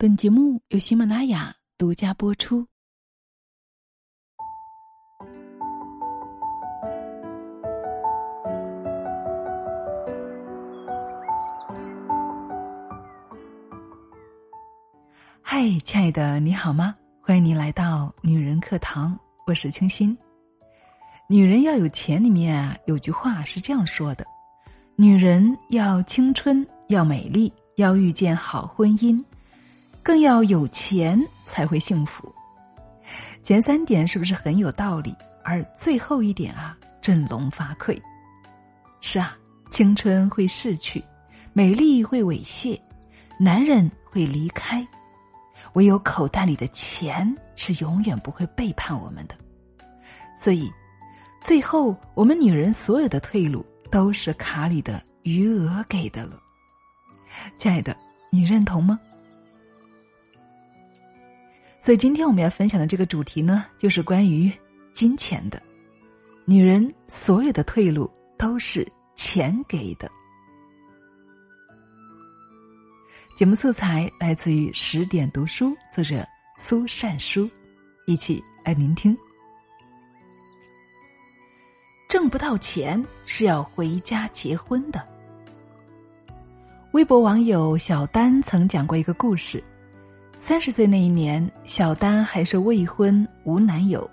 本节目由喜马拉雅独家播出。嗨，亲爱的，你好吗？欢迎你来到女人课堂，我是清新。女人要有钱，里面啊有句话是这样说的：女人要青春，要美丽，要遇见好婚姻。更要有钱才会幸福，前三点是不是很有道理？而最后一点啊，振聋发聩。是啊，青春会逝去，美丽会猥亵，男人会离开，唯有口袋里的钱是永远不会背叛我们的。所以，最后我们女人所有的退路都是卡里的余额给的了。亲爱的，你认同吗？所以今天我们要分享的这个主题呢，就是关于金钱的。女人所有的退路都是钱给的。节目素材来自于十点读书，作者苏善书，一起来聆听。挣不到钱是要回家结婚的。微博网友小丹曾讲过一个故事。三十岁那一年，小丹还是未婚无男友，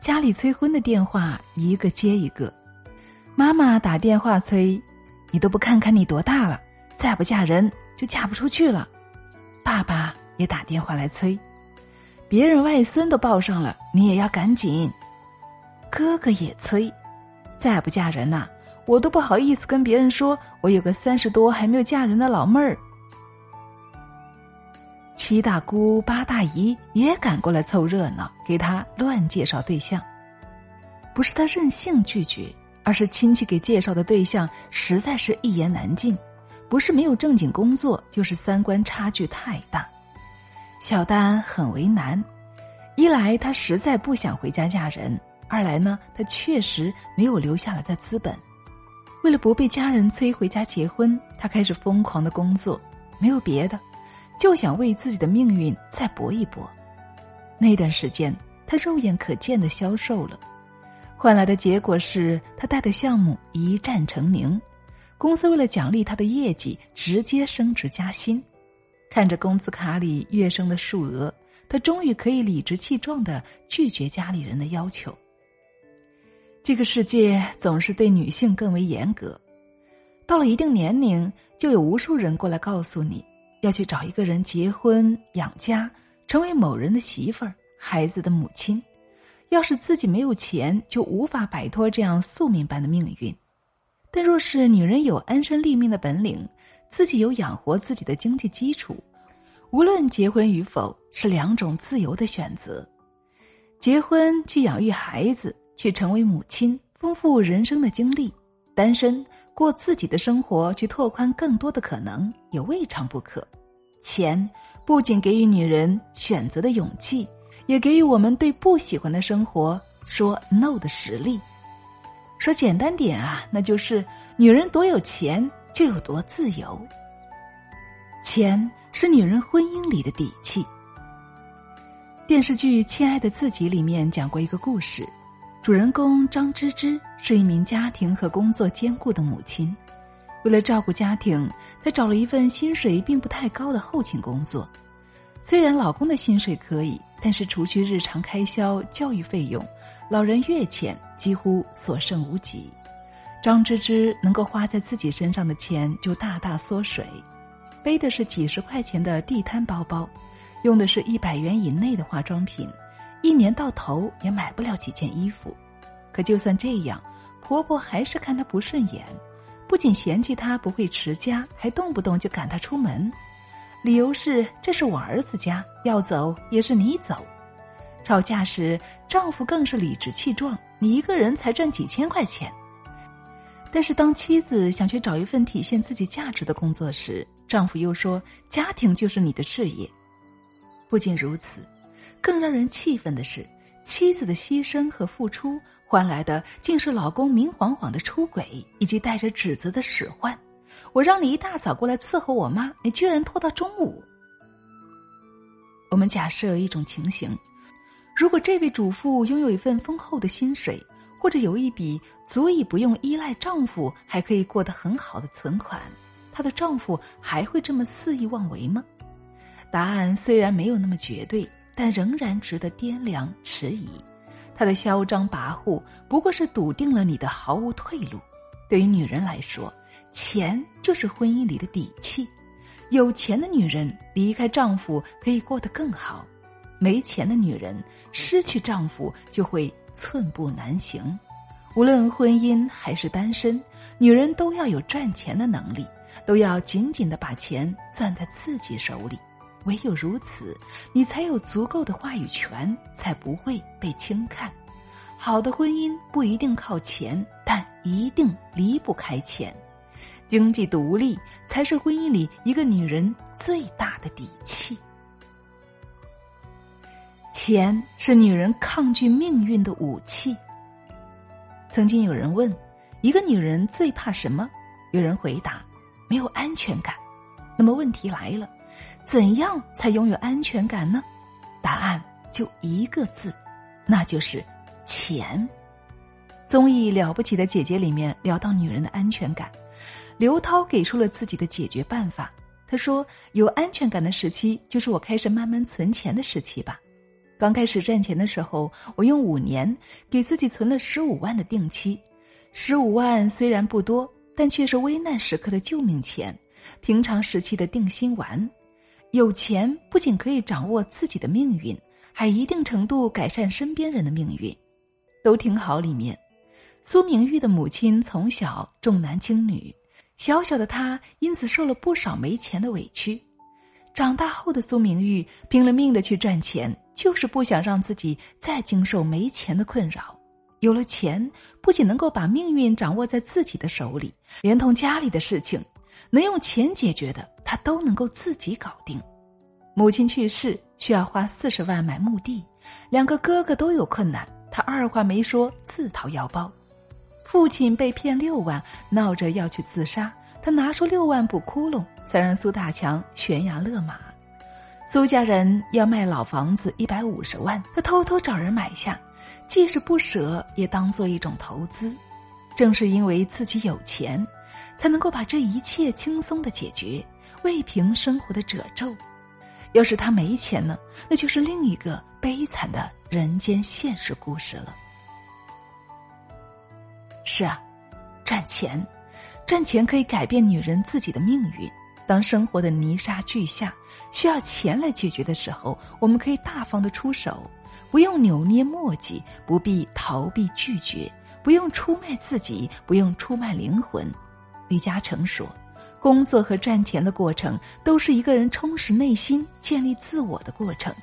家里催婚的电话一个接一个，妈妈打电话催：“你都不看看你多大了，再不嫁人就嫁不出去了。”爸爸也打电话来催：“别人外孙都抱上了，你也要赶紧。”哥哥也催：“再不嫁人呐，我都不好意思跟别人说我有个三十多还没有嫁人的老妹儿。”七大姑八大姨也赶过来凑热闹，给他乱介绍对象。不是他任性拒绝，而是亲戚给介绍的对象实在是一言难尽，不是没有正经工作，就是三观差距太大。小丹很为难，一来他实在不想回家嫁人，二来呢，他确实没有留下来的资本。为了不被家人催回家结婚，他开始疯狂的工作，没有别的。就想为自己的命运再搏一搏。那段时间，他肉眼可见的消瘦了，换来的结果是他带的项目一战成名，公司为了奖励他的业绩，直接升职加薪。看着工资卡里跃升的数额，他终于可以理直气壮的拒绝家里人的要求。这个世界总是对女性更为严格，到了一定年龄，就有无数人过来告诉你。要去找一个人结婚养家，成为某人的媳妇儿、孩子的母亲。要是自己没有钱，就无法摆脱这样宿命般的命运。但若是女人有安身立命的本领，自己有养活自己的经济基础，无论结婚与否，是两种自由的选择。结婚去养育孩子，去成为母亲，丰富人生的经历；单身。过自己的生活，去拓宽更多的可能，也未尝不可。钱不仅给予女人选择的勇气，也给予我们对不喜欢的生活说 “no” 的实力。说简单点啊，那就是女人多有钱就有多自由。钱是女人婚姻里的底气。电视剧《亲爱的自己》里面讲过一个故事。主人公张芝芝是一名家庭和工作兼顾的母亲，为了照顾家庭，她找了一份薪水并不太高的后勤工作。虽然老公的薪水可以，但是除去日常开销、教育费用，老人月钱几乎所剩无几。张芝芝能够花在自己身上的钱就大大缩水，背的是几十块钱的地摊包包，用的是一百元以内的化妆品。一年到头也买不了几件衣服，可就算这样，婆婆还是看她不顺眼，不仅嫌弃她不会持家，还动不动就赶她出门，理由是这是我儿子家，要走也是你走。吵架时，丈夫更是理直气壮：“你一个人才挣几千块钱。”但是当妻子想去找一份体现自己价值的工作时，丈夫又说：“家庭就是你的事业。”不仅如此。更让人气愤的是，妻子的牺牲和付出换来的竟是老公明晃晃的出轨以及带着指责的使唤。我让你一大早过来伺候我妈，你居然拖到中午。我们假设一种情形：如果这位主妇拥有一份丰厚的薪水，或者有一笔足以不用依赖丈夫还可以过得很好的存款，她的丈夫还会这么肆意妄为吗？答案虽然没有那么绝对，但仍然值得掂量迟疑。他的嚣张跋扈不过是笃定了你的毫无退路。对于女人来说，钱就是婚姻里的底气。有钱的女人离开丈夫可以过得更好，没钱的女人失去丈夫就会寸步难行。无论婚姻还是单身，女人都要有赚钱的能力，都要紧紧的把钱攥在自己手里。唯有如此，你才有足够的话语权，才不会被轻看。好的婚姻不一定靠钱，但一定离不开钱。经济独立才是婚姻里一个女人最大的底气。钱是女人抗拒命运的武器。曾经有人问，一个女人最怕什么？有人回答，没有安全感。那么问题来了。怎样才拥有安全感呢？答案就一个字，那就是钱。综艺《了不起的姐姐》里面聊到女人的安全感，刘涛给出了自己的解决办法。他说：“有安全感的时期，就是我开始慢慢存钱的时期吧。刚开始赚钱的时候，我用五年给自己存了十五万的定期。十五万虽然不多，但却是危难时刻的救命钱，平常时期的定心丸。”有钱不仅可以掌握自己的命运，还一定程度改善身边人的命运。都挺好。里面，苏明玉的母亲从小重男轻女，小小的她因此受了不少没钱的委屈。长大后的苏明玉拼了命的去赚钱，就是不想让自己再经受没钱的困扰。有了钱，不仅能够把命运掌握在自己的手里，连同家里的事情。能用钱解决的，他都能够自己搞定。母亲去世需要花四十万买墓地，两个哥哥都有困难，他二话没说自掏腰包。父亲被骗六万，闹着要去自杀，他拿出六万补窟窿，才让苏大强悬崖勒马。苏家人要卖老房子一百五十万，他偷偷找人买下，即使不舍，也当做一种投资。正是因为自己有钱。才能够把这一切轻松的解决，未平生活的褶皱。要是他没钱呢，那就是另一个悲惨的人间现实故事了。是啊，赚钱，赚钱可以改变女人自己的命运。当生活的泥沙俱下，需要钱来解决的时候，我们可以大方的出手，不用扭捏磨叽，不必逃避拒绝，不用出卖自己，不用出卖灵魂。李嘉诚说：“工作和赚钱的过程，都是一个人充实内心、建立自我的过程。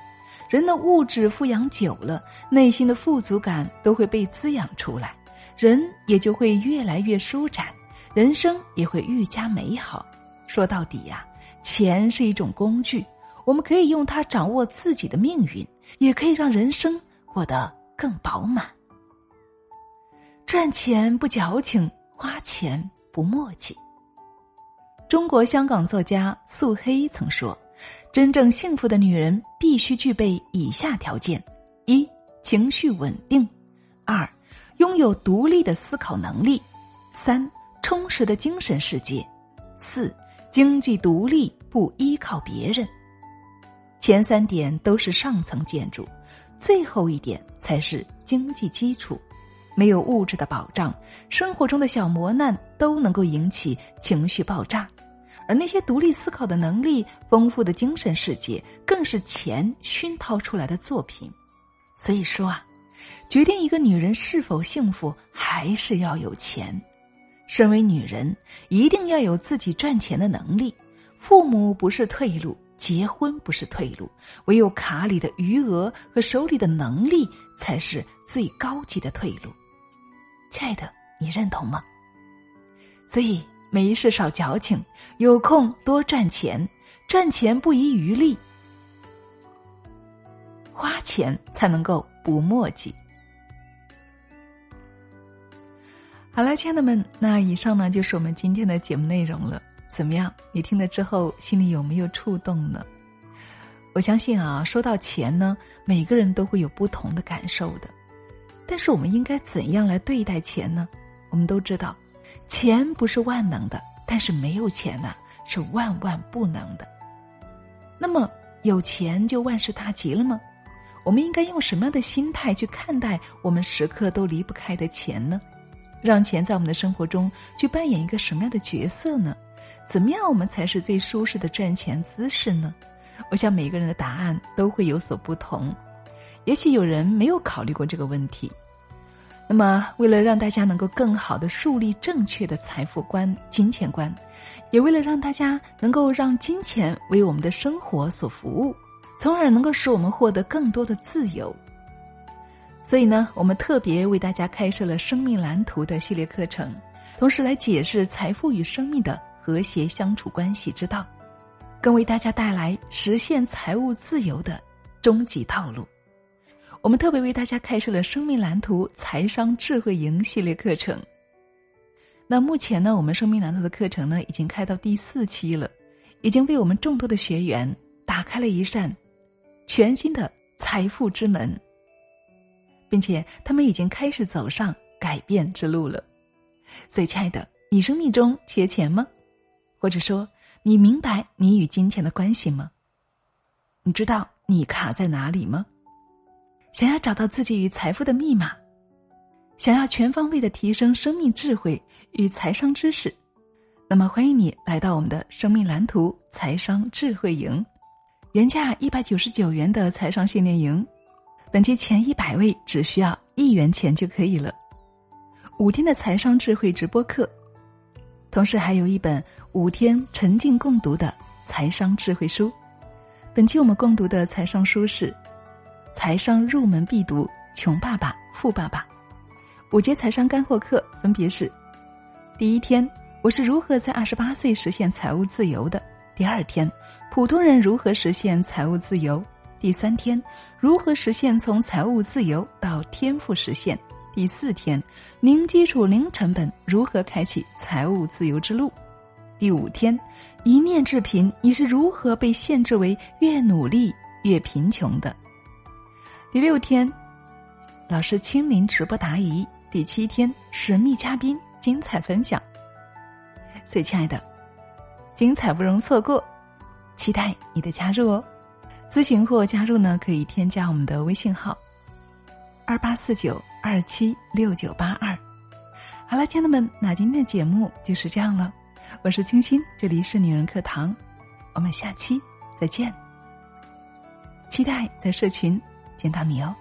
人的物质富养久了，内心的富足感都会被滋养出来，人也就会越来越舒展，人生也会愈加美好。说到底呀，钱是一种工具，我们可以用它掌握自己的命运，也可以让人生过得更饱满。赚钱不矫情，花钱。”不墨迹。中国香港作家素黑曾说：“真正幸福的女人必须具备以下条件：一、情绪稳定；二、拥有独立的思考能力；三、充实的精神世界；四、经济独立，不依靠别人。前三点都是上层建筑，最后一点才是经济基础。”没有物质的保障，生活中的小磨难都能够引起情绪爆炸，而那些独立思考的能力、丰富的精神世界，更是钱熏陶出来的作品。所以说啊，决定一个女人是否幸福，还是要有钱。身为女人，一定要有自己赚钱的能力。父母不是退路，结婚不是退路，唯有卡里的余额和手里的能力，才是最高级的退路。亲爱的，你认同吗？所以没事少矫情，有空多赚钱，赚钱不遗余力，花钱才能够不墨迹。好了，亲爱的们，那以上呢就是我们今天的节目内容了。怎么样？你听了之后心里有没有触动呢？我相信啊，说到钱呢，每个人都会有不同的感受的。但是我们应该怎样来对待钱呢？我们都知道，钱不是万能的，但是没有钱呢是万万不能的。那么有钱就万事大吉了吗？我们应该用什么样的心态去看待我们时刻都离不开的钱呢？让钱在我们的生活中去扮演一个什么样的角色呢？怎么样我们才是最舒适的赚钱姿势呢？我想每个人的答案都会有所不同，也许有人没有考虑过这个问题。那么，为了让大家能够更好的树立正确的财富观、金钱观，也为了让大家能够让金钱为我们的生活所服务，从而能够使我们获得更多的自由。所以呢，我们特别为大家开设了生命蓝图的系列课程，同时来解释财富与生命的和谐相处关系之道。更为大家带来实现财务自由的终极套路。我们特别为大家开设了生命蓝图财商智慧营系列课程。那目前呢，我们生命蓝图的课程呢，已经开到第四期了，已经为我们众多的学员打开了一扇全新的财富之门，并且他们已经开始走上改变之路了。所以，亲爱的，你生命中缺钱吗？或者说？你明白你与金钱的关系吗？你知道你卡在哪里吗？想要找到自己与财富的密码，想要全方位的提升生命智慧与财商知识，那么欢迎你来到我们的生命蓝图财商智慧营，原价一百九十九元的财商训练营，本期前一百位只需要一元钱就可以了，五天的财商智慧直播课。同时还有一本五天沉浸共读的财商智慧书。本期我们共读的财商书是《财商入门必读：穷爸爸富爸爸》。五节财商干货课分别是：第一天，我是如何在二十八岁实现财务自由的；第二天，普通人如何实现财务自由；第三天，如何实现从财务自由到天赋实现。第四天，零基础、零成本，如何开启财务自由之路？第五天，一念致贫，你是如何被限制为越努力越贫穷的？第六天，老师亲临直播答疑。第七天，神秘嘉宾精彩分享。所以，亲爱的，精彩不容错过，期待你的加入哦！咨询或加入呢，可以添加我们的微信号：二八四九。二七六九八二，好了，亲爱的们，那今天的节目就是这样了。我是清新，这里是女人课堂，我们下期再见。期待在社群见到你哦。